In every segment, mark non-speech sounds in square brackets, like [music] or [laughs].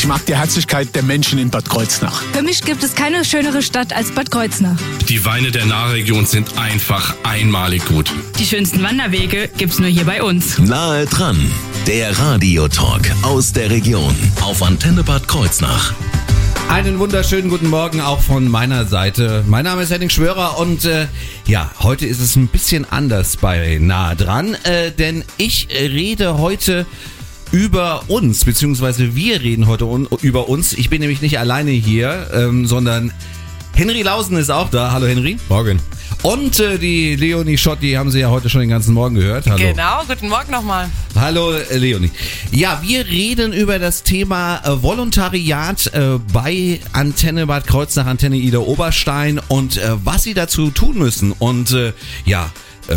Ich mag die Herzlichkeit der Menschen in Bad Kreuznach. Für mich gibt es keine schönere Stadt als Bad Kreuznach. Die Weine der Nahregion sind einfach einmalig gut. Die schönsten Wanderwege gibt's nur hier bei uns. Nahe dran, der Radiotalk aus der Region auf Antenne Bad Kreuznach. Einen wunderschönen guten Morgen auch von meiner Seite. Mein Name ist Henning Schwörer und äh, ja, heute ist es ein bisschen anders bei Nahe dran, äh, denn ich rede heute über uns, beziehungsweise wir reden heute un über uns. Ich bin nämlich nicht alleine hier, ähm, sondern Henry Lausen ist auch da. Hallo Henry. Morgen. Und äh, die Leonie Schott, die haben Sie ja heute schon den ganzen Morgen gehört. Hallo. Genau, guten Morgen nochmal. Hallo äh, Leonie. Ja, wir reden über das Thema äh, Volontariat äh, bei Antenne Bad Kreuznach, Antenne Ida Oberstein und äh, was Sie dazu tun müssen. Und äh, ja, äh,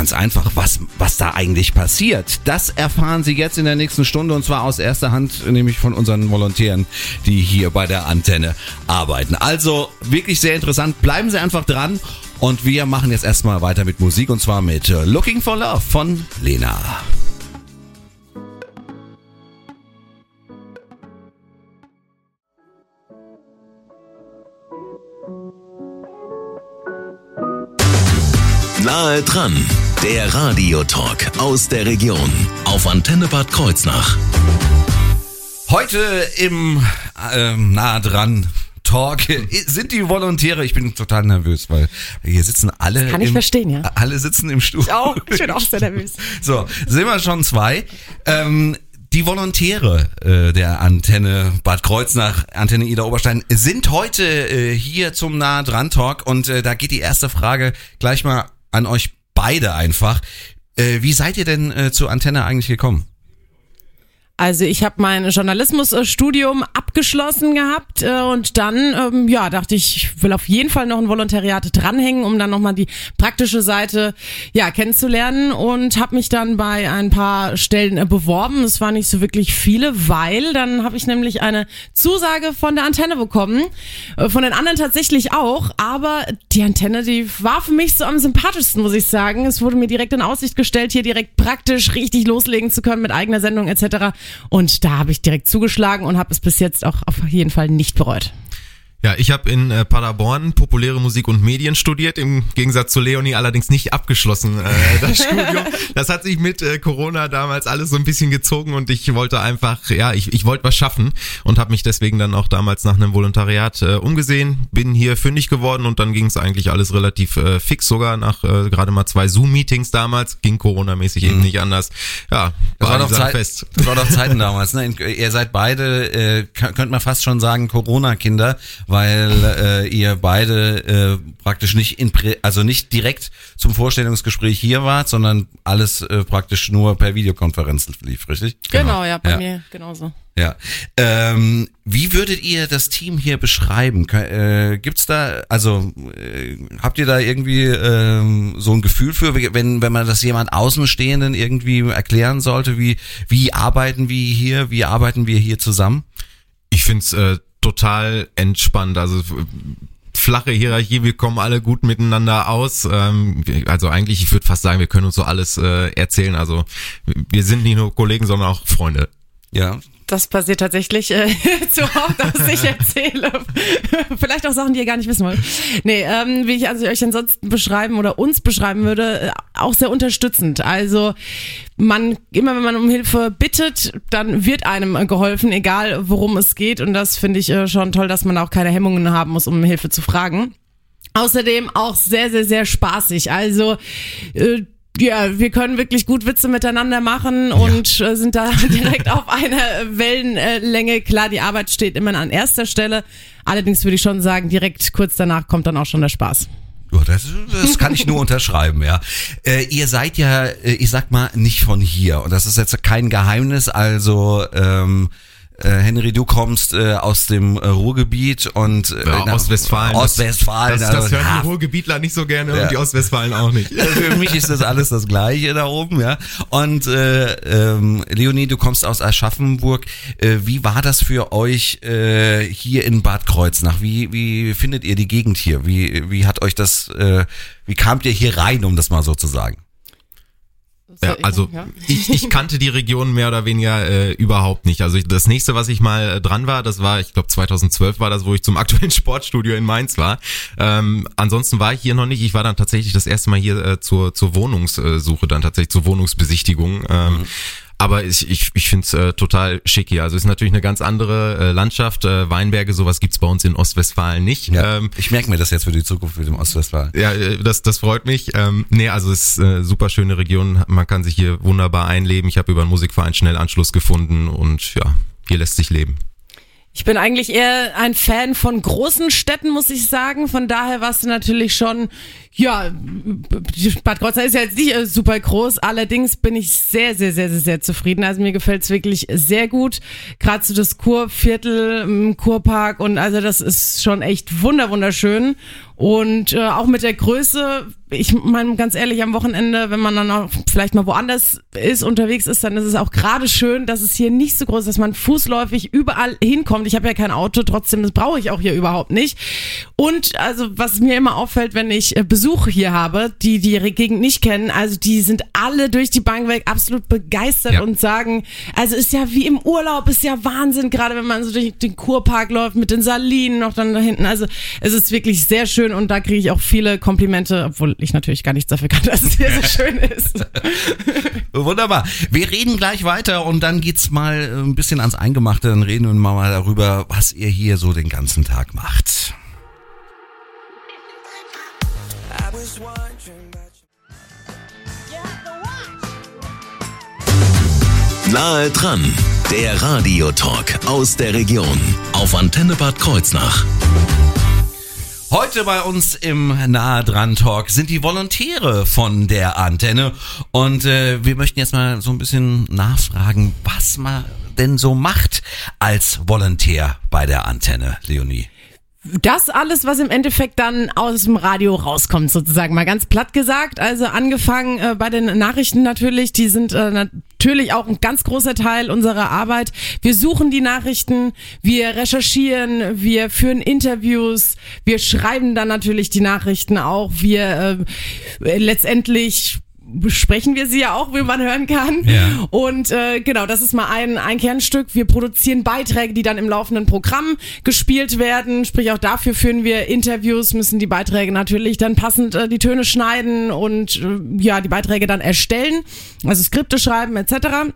Ganz einfach, was, was da eigentlich passiert. Das erfahren Sie jetzt in der nächsten Stunde und zwar aus erster Hand, nämlich von unseren Volontären, die hier bei der Antenne arbeiten. Also wirklich sehr interessant. Bleiben Sie einfach dran und wir machen jetzt erstmal weiter mit Musik und zwar mit äh, Looking for Love von Lena. Nahe dran, der Radiotalk aus der Region auf Antenne Bad Kreuznach. Heute im ähm, Nahe dran Talk [laughs] sind die Volontäre. Ich bin total nervös, weil hier sitzen alle. kann ich im, verstehen, ja. [laughs] Alle sitzen im Stuhl. Ich auch. Ich bin auch sehr nervös. [laughs] So, sind wir schon zwei. Ähm, die Volontäre äh, der Antenne Bad Kreuznach, Antenne Ida Oberstein, sind heute äh, hier zum Nahe dran Talk und äh, da geht die erste Frage gleich mal an euch beide einfach. Äh, wie seid ihr denn äh, zur Antenne eigentlich gekommen? Also ich habe mein Journalismusstudium abgeschlossen gehabt äh, und dann ähm, ja dachte ich, ich will auf jeden Fall noch ein Volontariat dranhängen, um dann nochmal die praktische Seite ja kennenzulernen und habe mich dann bei ein paar Stellen äh, beworben. Es waren nicht so wirklich viele, weil dann habe ich nämlich eine Zusage von der Antenne bekommen, äh, von den anderen tatsächlich auch, aber die Antenne, die war für mich so am sympathischsten, muss ich sagen. Es wurde mir direkt in Aussicht gestellt, hier direkt praktisch richtig loslegen zu können mit eigener Sendung etc. Und da habe ich direkt zugeschlagen und habe es bis jetzt auch auf jeden Fall nicht bereut. Ja, ich habe in äh, Paderborn populäre Musik und Medien studiert, im Gegensatz zu Leonie allerdings nicht abgeschlossen äh, [laughs] das Studium. Das hat sich mit äh, Corona damals alles so ein bisschen gezogen und ich wollte einfach, ja, ich, ich wollte was schaffen und habe mich deswegen dann auch damals nach einem Volontariat äh, umgesehen, bin hier fündig geworden und dann ging es eigentlich alles relativ äh, fix, sogar nach äh, gerade mal zwei Zoom-Meetings damals, ging Corona-mäßig eben Mhm. nicht anders. Ja, Das war, doch Zeit, fest. das war doch Zeiten [laughs] damals. Ne? Ihr seid beide, äh, kö- könnte man fast schon sagen, Corona-Kinder, weil äh, ihr beide äh, praktisch nicht in, Prä also nicht direkt zum Vorstellungsgespräch hier wart, sondern alles äh, praktisch nur per Videokonferenz lief, richtig? Genau, ja, bei Ja. mir genauso. Ja. Ähm, wie würdet ihr das Team hier beschreiben? Äh, gibt's da, also äh, habt ihr da irgendwie ähm, so ein Gefühl für, wenn wenn man das jemand Außenstehenden irgendwie erklären sollte, wie wie arbeiten wir hier, wie arbeiten wir hier zusammen? Ich find's äh, total entspannt. Also äh, flache Hierarchie, wir kommen alle gut miteinander aus. Ähm, also eigentlich, ich würde fast sagen, wir können uns so alles äh, erzählen. Also wir sind nicht nur Kollegen, sondern auch Freunde. Ja. Das passiert tatsächlich äh, [laughs] zu oft, dass ich [laughs] erzähle. Vielleicht auch Sachen, die ihr gar nicht wissen wollt. Nee, ähm, wie ich also euch ansonsten beschreiben oder uns beschreiben würde, äh, auch sehr unterstützend. Also man, immer wenn man um Hilfe bittet, dann wird einem äh, geholfen, egal worum es geht. Und das finde ich äh, schon toll, dass man auch keine Hemmungen haben muss, um Hilfe zu fragen. Außerdem auch sehr, sehr, sehr spaßig. Also äh, ja, wir können wirklich gut Witze miteinander machen und äh, sind da [laughs] direkt auf einer Wellenlänge. Klar, die Arbeit steht immer an erster Stelle. Allerdings würde ich schon sagen, direkt kurz danach kommt dann auch schon der Spaß. Ja, das, das kann ich nur [laughs] unterschreiben, ja. Äh, ihr seid ja, äh, ich sag mal, nicht von hier. Und das ist jetzt kein Geheimnis. Also, ähm, äh, Henry, du kommst äh, aus dem äh, Ruhrgebiet und äh, Ja, Ostwestfalen. Ostwestfalen. Das, das also, hören die Ruhrgebietler nicht so gerne Ja. und die Ostwestfalen auch nicht. Für mich ist das alles das Gleiche da oben, ja. Und äh, ähm, Leonie, du kommst aus Aschaffenburg. Äh, wie war das für euch äh, hier in Bad Kreuznach? Wie wie findet ihr die Gegend hier? Wie wie hat euch das? Äh, wie kamt ihr hier rein, um das mal so zu sagen? Ja, also [laughs] Ja. ich, ich kannte die Region mehr oder weniger äh, überhaupt nicht. Also ich, das nächste, was ich mal äh, dran war, das war, ich glaube 2012 war das, wo ich zum [laughs] aktuellen Sportstudio in Mainz war. Ähm, ansonsten war ich hier noch nicht. Ich war dann tatsächlich das erste Mal hier äh, zur, zur Wohnungssuche, dann tatsächlich zur Wohnungsbesichtigung. Ähm, Aber ich, ich, ich finde es äh, total schick hier. Also es ist natürlich eine ganz andere äh, Landschaft. Äh, Weinberge, sowas gibt's bei uns in Ostwestfalen nicht. Ja, Ähm, ich merke mir das jetzt für die Zukunft mit dem Ostwestfalen. ja, äh, das, das freut mich. Ähm, nee, also es ist äh, super schöne Region. Man kann sich hier wunderbar einleben. Ich habe über einen Musikverein schnell Anschluss gefunden und ja, hier lässt sich leben. Ich bin eigentlich eher ein Fan von großen Städten, muss ich sagen. Von daher warst du natürlich schon, ja, Bad Kreuznach ist ja jetzt nicht äh, super groß. Allerdings bin ich sehr, sehr, sehr, sehr, sehr zufrieden. Also mir gefällt's wirklich sehr gut. Gerade so das Kurviertel im Kurpark und also das ist schon echt wunder, wunderschön. Und äh, auch mit der Größe, ich meine ganz ehrlich, am Wochenende, wenn man dann auch vielleicht mal woanders ist, unterwegs ist, dann ist es auch gerade schön, dass es hier nicht so groß ist, dass man fußläufig überall hinkommt. Ich habe ja kein Auto, trotzdem, das brauche ich auch hier überhaupt nicht. Und also, was mir immer auffällt, wenn ich äh, Besuch hier habe, die die Gegend nicht kennen, also die sind alle durch die Bank weg absolut begeistert Ja. und sagen, also ist ja wie im Urlaub, ist ja Wahnsinn, gerade wenn man so durch den Kurpark läuft mit den Salinen noch dann da hinten. Also es ist wirklich sehr schön und da kriege ich auch viele Komplimente, obwohl ich natürlich gar nichts dafür kann, [laughs] dass es hier so [laughs] schön ist. Wunderbar. Wir reden gleich weiter und dann geht's mal äh, ein bisschen ans Eingemachte. Dann reden wir mal darüber, was ihr hier so den ganzen Tag macht. Nahe dran, der Radiotalk aus der Region auf Antenne Bad Kreuznach. Heute bei uns im Nahe dran Talk sind die Volontäre von der Antenne und äh, wir möchten jetzt mal so ein bisschen nachfragen, was man denn so macht als Volontär bei der Antenne, Leonie. Das alles, was im Endeffekt dann aus dem Radio rauskommt, sozusagen mal ganz platt gesagt. Also angefangen äh, bei den Nachrichten natürlich, die sind äh, natürlich auch ein ganz großer Teil unserer Arbeit. Wir suchen die Nachrichten, wir recherchieren, wir führen Interviews, wir schreiben dann natürlich die Nachrichten auch. Wir äh, letztendlich besprechen wir sie ja auch, wie man hören kann. Ja. Und äh, genau, das ist mal ein, ein Kernstück. Wir produzieren Beiträge, die dann im laufenden Programm gespielt werden. Sprich, auch dafür führen wir Interviews, müssen die Beiträge natürlich dann passend äh, die Töne schneiden und äh, ja, die Beiträge dann erstellen, also Skripte schreiben etc.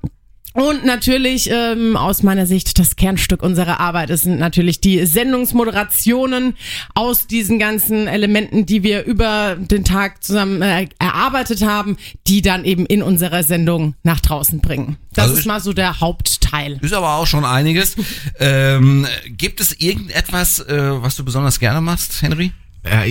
Und natürlich ähm, aus meiner Sicht das Kernstück unserer Arbeit ist sind natürlich die Sendungsmoderationen aus diesen ganzen Elementen, die wir über den Tag zusammen äh, erarbeitet haben, die dann eben in unserer Sendung nach draußen bringen. Das Also ist mal so der Hauptteil. Ist aber auch schon einiges. [laughs] ähm, gibt es irgendetwas, äh, was du besonders gerne machst, Henry?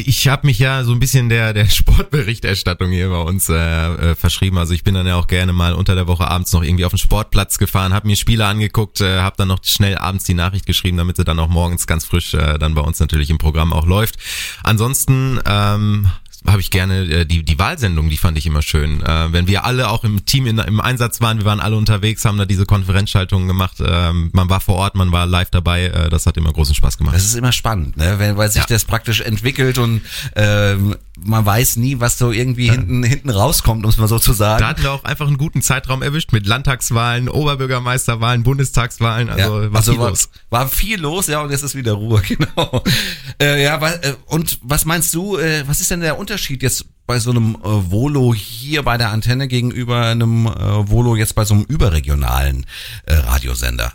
Ich habe mich ja so ein bisschen der der [laughs] Sportberichterstattung hier bei uns äh, äh, verschrieben. Also ich bin dann ja auch gerne mal unter der Woche abends noch irgendwie auf den Sportplatz gefahren, habe mir Spiele angeguckt, äh, habe dann noch schnell abends die Nachricht geschrieben, damit sie dann auch morgens ganz frisch äh, dann bei uns natürlich im Programm auch läuft. Ansonsten ähm, habe ich gerne äh, die die Wahlsendung, die fand ich immer schön. Äh, wenn wir alle auch im Team in, im Einsatz waren, wir waren alle unterwegs, haben da diese Konferenzschaltungen gemacht. Ähm, man war vor Ort, man war live dabei. Äh, das hat immer großen Spaß gemacht. Das ist immer spannend, ne? Wenn, weil sich Ja. das praktisch entwickelt und ähm, man weiß nie, was so irgendwie hinten hinten rauskommt, um es mal so zu sagen. Da hatten wir auch einfach einen guten Zeitraum erwischt mit Landtagswahlen, Oberbürgermeisterwahlen, Bundestagswahlen. Also Ja, war viel war, los. war viel los, ja, und jetzt ist wieder Ruhe, [laughs] genau. äh, ja, äh, und was meinst du, äh, was ist denn der Unterschied jetzt bei so einem äh, Volo hier bei der Antenne gegenüber einem äh, Volo jetzt bei so einem überregionalen äh, Radiosender?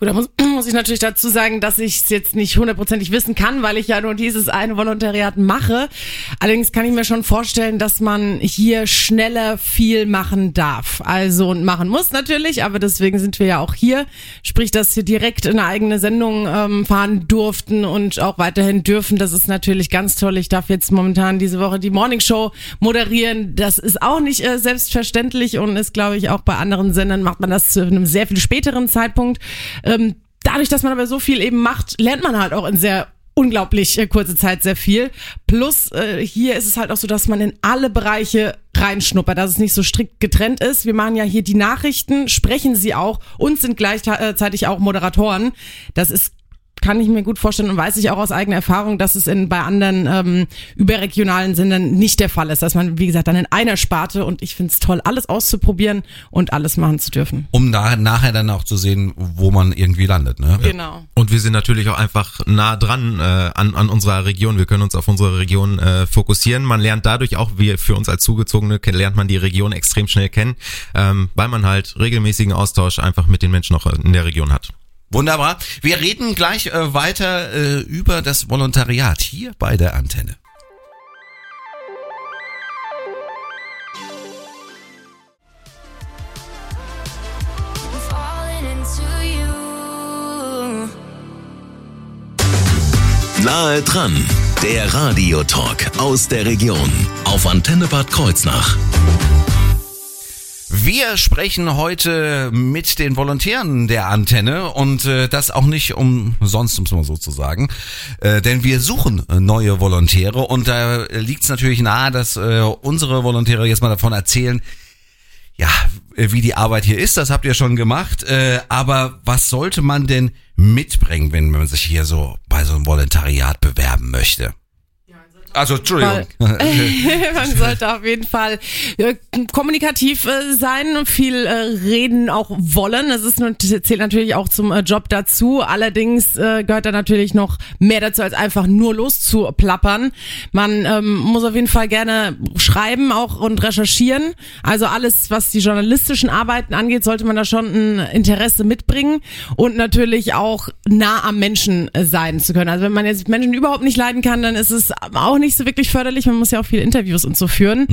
Gut, da muss, [clears throat] muss ich natürlich dazu sagen, dass ich es jetzt nicht hundertprozentig wissen kann, weil ich ja nur dieses eine Volontariat mache. Allerdings kann ich mir schon vorstellen, dass man hier schneller viel machen darf. Also und machen muss natürlich, aber deswegen sind wir ja auch hier. Sprich, dass wir direkt in eine eigene Sendung ähm, fahren durften und auch weiterhin dürfen. Das ist natürlich ganz toll. Ich darf jetzt momentan diese Woche die Morning Show moderieren. Das ist auch nicht äh, selbstverständlich und ist, glaube ich, auch bei anderen Sendern macht man das zu einem sehr viel späteren Zeitpunkt. Ähm, dadurch, dass man aber so viel eben macht, lernt man halt auch in sehr unglaublich äh, kurze Zeit sehr viel. Plus äh, hier ist es halt auch so, dass man in alle Bereiche reinschnuppert, dass es nicht so strikt getrennt ist. Wir machen ja hier die Nachrichten, sprechen sie auch und sind gleichzeitig auch Moderatoren. Das ist kann ich mir gut vorstellen und weiß ich auch aus eigener Erfahrung, dass es in, bei anderen ähm, überregionalen Sendern nicht der Fall ist, dass man, wie gesagt, dann in einer Sparte und ich finde es toll, alles auszuprobieren und alles machen zu dürfen. Um da, nachher dann auch zu sehen, wo man irgendwie landet. Ne? Genau. Und wir sind natürlich auch einfach nah dran äh, an, an unserer Region. Wir können uns auf unsere Region äh, fokussieren. Man lernt dadurch auch, wir für uns als Zugezogene lernt man die Region extrem schnell kennen, ähm, weil man halt regelmäßigen Austausch einfach mit den Menschen auch in der Region hat. Wunderbar. Wir reden gleich äh, weiter äh, über das Volontariat hier bei der Antenne. Nahe dran, der Radiotalk aus der Region auf Antenne Bad Kreuznach. Wir sprechen heute mit den Volontären der Antenne und äh, das auch nicht umsonst, um es mal so zu sagen. Äh, denn wir suchen neue Volontäre und da liegt es natürlich nahe, dass äh, unsere Volontäre jetzt mal davon erzählen, ja, wie die Arbeit hier ist, das habt ihr schon gemacht. Äh, aber was sollte man denn mitbringen, wenn man sich hier so bei so einem Volontariat bewerben möchte? Also, Entschuldigung. [laughs] man sollte auf jeden Fall äh, kommunikativ äh, sein und viel äh, reden auch wollen. Das ist zählt natürlich auch zum Job dazu. Allerdings gehört da natürlich noch mehr dazu, als einfach nur loszuplappern. Man ähm, muss auf jeden Fall gerne schreiben auch und recherchieren. Also alles, was die journalistischen Arbeiten angeht, sollte man da schon ein Interesse mitbringen und natürlich auch nah am Menschen sein zu können. Also wenn man jetzt Menschen überhaupt nicht leiden kann, dann ist es auch nicht so wirklich förderlich. Man muss ja auch viele Interviews und so führen.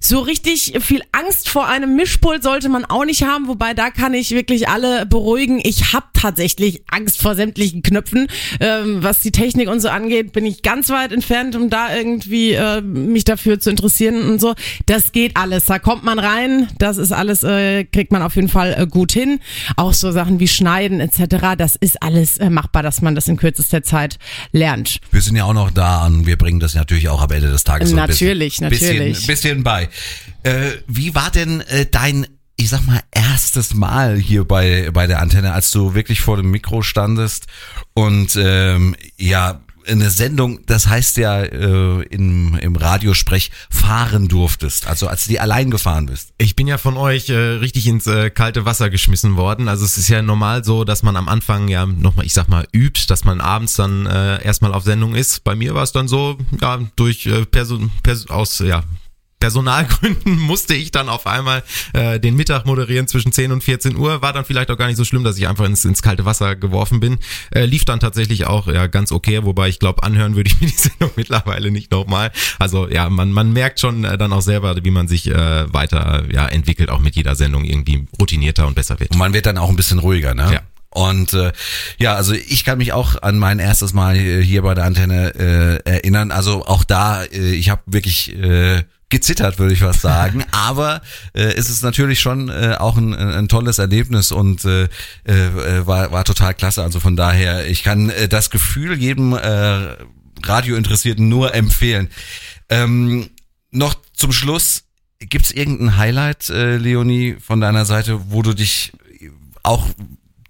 So richtig viel Angst vor einem Mischpult sollte man auch nicht haben, wobei da kann ich wirklich alle beruhigen. Ich habe tatsächlich Angst vor sämtlichen Knöpfen. Ähm, was die Technik und so angeht, bin ich ganz weit entfernt, um da irgendwie äh, mich dafür zu interessieren und so. Das geht alles. Da kommt man rein. Das ist alles, äh, kriegt man auf jeden Fall äh, gut hin. Auch so Sachen wie Schneiden etc. Das ist alles äh, machbar, dass man das in kürzester Zeit lernt. Wir sind ja auch noch da und wir bringen das natürlich auch am Ende des Tages so ein Natürlich, bisschen, natürlich. Bisschen, bisschen bei. Äh, wie war denn äh, dein, ich sag mal, erstes Mal hier bei, bei der Antenne, als du wirklich vor dem Mikro standest und ähm, ja, eine Sendung, das heißt ja äh, im, im Radiosprech, fahren durftest, also als du die allein gefahren bist. Ich bin ja von euch äh, richtig ins äh, kalte Wasser geschmissen worden. Also es ist ja normal so, dass man am Anfang ja nochmal, ich sag mal, übt, dass man abends dann äh, erstmal auf Sendung ist. Bei mir war es dann so, ja, durch äh, Person, Pers aus, ja, Personalgründen [laughs] musste ich dann auf einmal äh, den Mittag moderieren zwischen 10 und 14 Uhr. War dann vielleicht auch gar nicht so schlimm, dass ich einfach ins, ins kalte Wasser geworfen bin. Äh, lief dann tatsächlich auch ja ganz okay, wobei ich glaube, anhören würde ich mir [laughs] die Sendung mittlerweile nicht nochmal. Also ja, man, man merkt schon äh, dann auch selber, wie man sich äh, weiter ja, entwickelt, auch mit jeder Sendung irgendwie routinierter und besser wird. Und man wird dann auch ein bisschen ruhiger, ne? Ja. Und äh, ja, also ich kann mich auch an mein erstes Mal äh, hier bei der Antenne äh, erinnern. Also auch da, äh, ich habe wirklich äh, gezittert, würde ich was sagen. [laughs] Aber äh, es ist natürlich schon äh, auch ein, ein tolles Erlebnis und äh, äh, war, war total klasse. Also von daher, ich kann äh, das Gefühl jedem äh, Radiointeressierten nur empfehlen. Ähm, noch zum Schluss, gibt's irgendein Highlight, äh, Leonie, von deiner Seite, wo du dich auch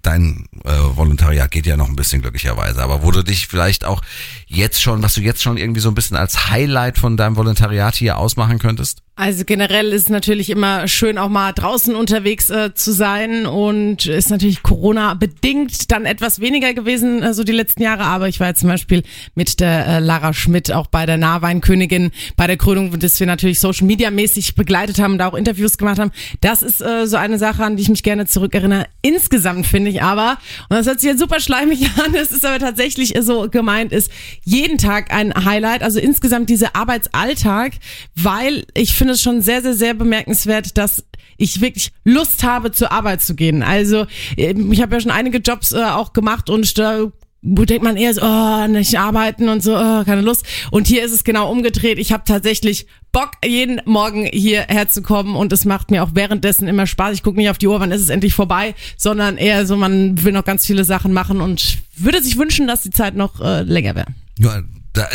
dein äh, Volontariat geht ja noch ein bisschen glücklicherweise, aber wo du dich vielleicht auch jetzt schon, was du jetzt schon irgendwie so ein bisschen als Highlight von deinem Volontariat hier ausmachen könntest? Also generell ist es natürlich immer schön, auch mal draußen unterwegs äh, zu sein und ist natürlich Corona bedingt dann etwas weniger gewesen, äh, so die letzten Jahre. Aber ich war jetzt zum Beispiel mit der äh, Lara Schmidt auch bei der Nahweinkönigin bei der Krönung, das wir natürlich Social Media mäßig begleitet haben, da auch Interviews gemacht haben. Das ist äh, so eine Sache, an die ich mich gerne zurückerinnere. Insgesamt finde ich aber, und das hört sich jetzt super schleimig [laughs] an, es ist aber tatsächlich so gemeint, ist jeden Tag ein Highlight, also insgesamt dieser Arbeitsalltag, weil ich finde es schon sehr, sehr, sehr bemerkenswert, dass ich wirklich Lust habe, zur Arbeit zu gehen. Also ähm, ich habe ja schon einige Jobs äh, auch gemacht und da denkt man eher so, oh, nicht arbeiten und so, oh, keine Lust. Und hier ist es genau umgedreht. Ich habe tatsächlich Bock, jeden Morgen hierher zu kommen und es macht mir auch währenddessen immer Spaß. Ich gucke nicht auf die Uhr, wann ist es endlich vorbei, sondern eher so, man will noch ganz viele Sachen machen und würde sich wünschen, dass die Zeit noch äh, länger wäre. Ja,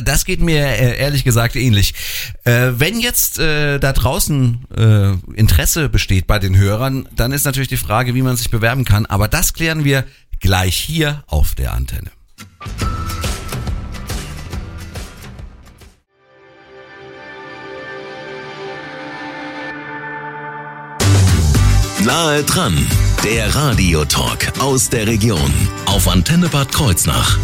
das geht mir äh, ehrlich gesagt ähnlich. Äh, wenn jetzt äh, da draußen Interesse besteht bei den Hörern, dann ist natürlich die Frage, wie man sich bewerben kann. Aber das klären wir gleich hier auf der Antenne. Nahe dran, der Radiotalk aus der Region auf Antenne Bad Kreuznach.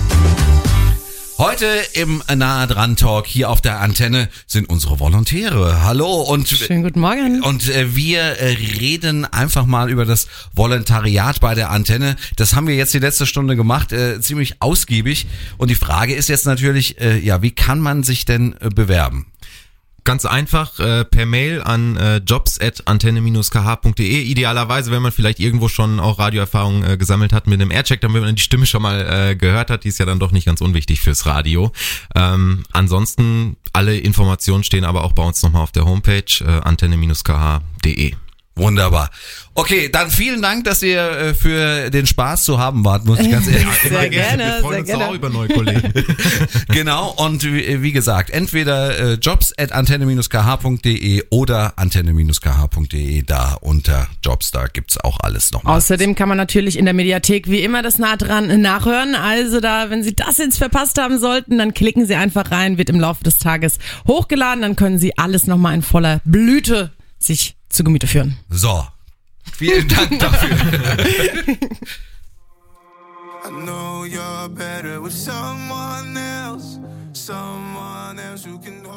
Heute im Nahe dran Talk hier auf der Antenne sind unsere Volontäre. Hallo und Schönen guten Morgen. und äh, wir äh, reden einfach mal über das Volontariat bei der Antenne. Das haben wir jetzt die letzte Stunde gemacht, äh, ziemlich ausgiebig. Und die Frage ist jetzt natürlich, äh, ja, wie kann man sich denn bewerben? Ganz einfach äh, per Mail an äh, jobs@antenne-kh.de. Idealerweise, wenn man vielleicht irgendwo schon auch Radioerfahrung äh, gesammelt hat mit einem Aircheck, damit man die Stimme schon mal äh, gehört hat. Die ist ja dann doch nicht ganz unwichtig fürs Radio. Ähm, ansonsten alle Informationen stehen aber auch bei uns nochmal auf der Homepage äh, antenne-kh.de. Wunderbar. Okay, dann vielen Dank, dass ihr äh, für den Spaß zu haben wart, muss ich ganz [laughs] ehrlich sagen. Sehr gerne, Wir freuen sehr uns gerne. auch über neue Kollegen. [laughs] Genau, und wie, wie gesagt, entweder äh, jobs at antenne-kh.de oder antenne-kh.de, da unter Jobs, da gibt's auch alles nochmal. Außerdem kann man natürlich in der Mediathek wie immer das nah dran nachhören. Also da, wenn Sie das jetzt verpasst haben sollten, dann klicken Sie einfach rein, wird im Laufe des Tages hochgeladen, dann können Sie alles nochmal in voller Blüte sich zu Gemüte führen. So, vielen Dank [laughs] dafür. I know you're better with someone else, someone else who can.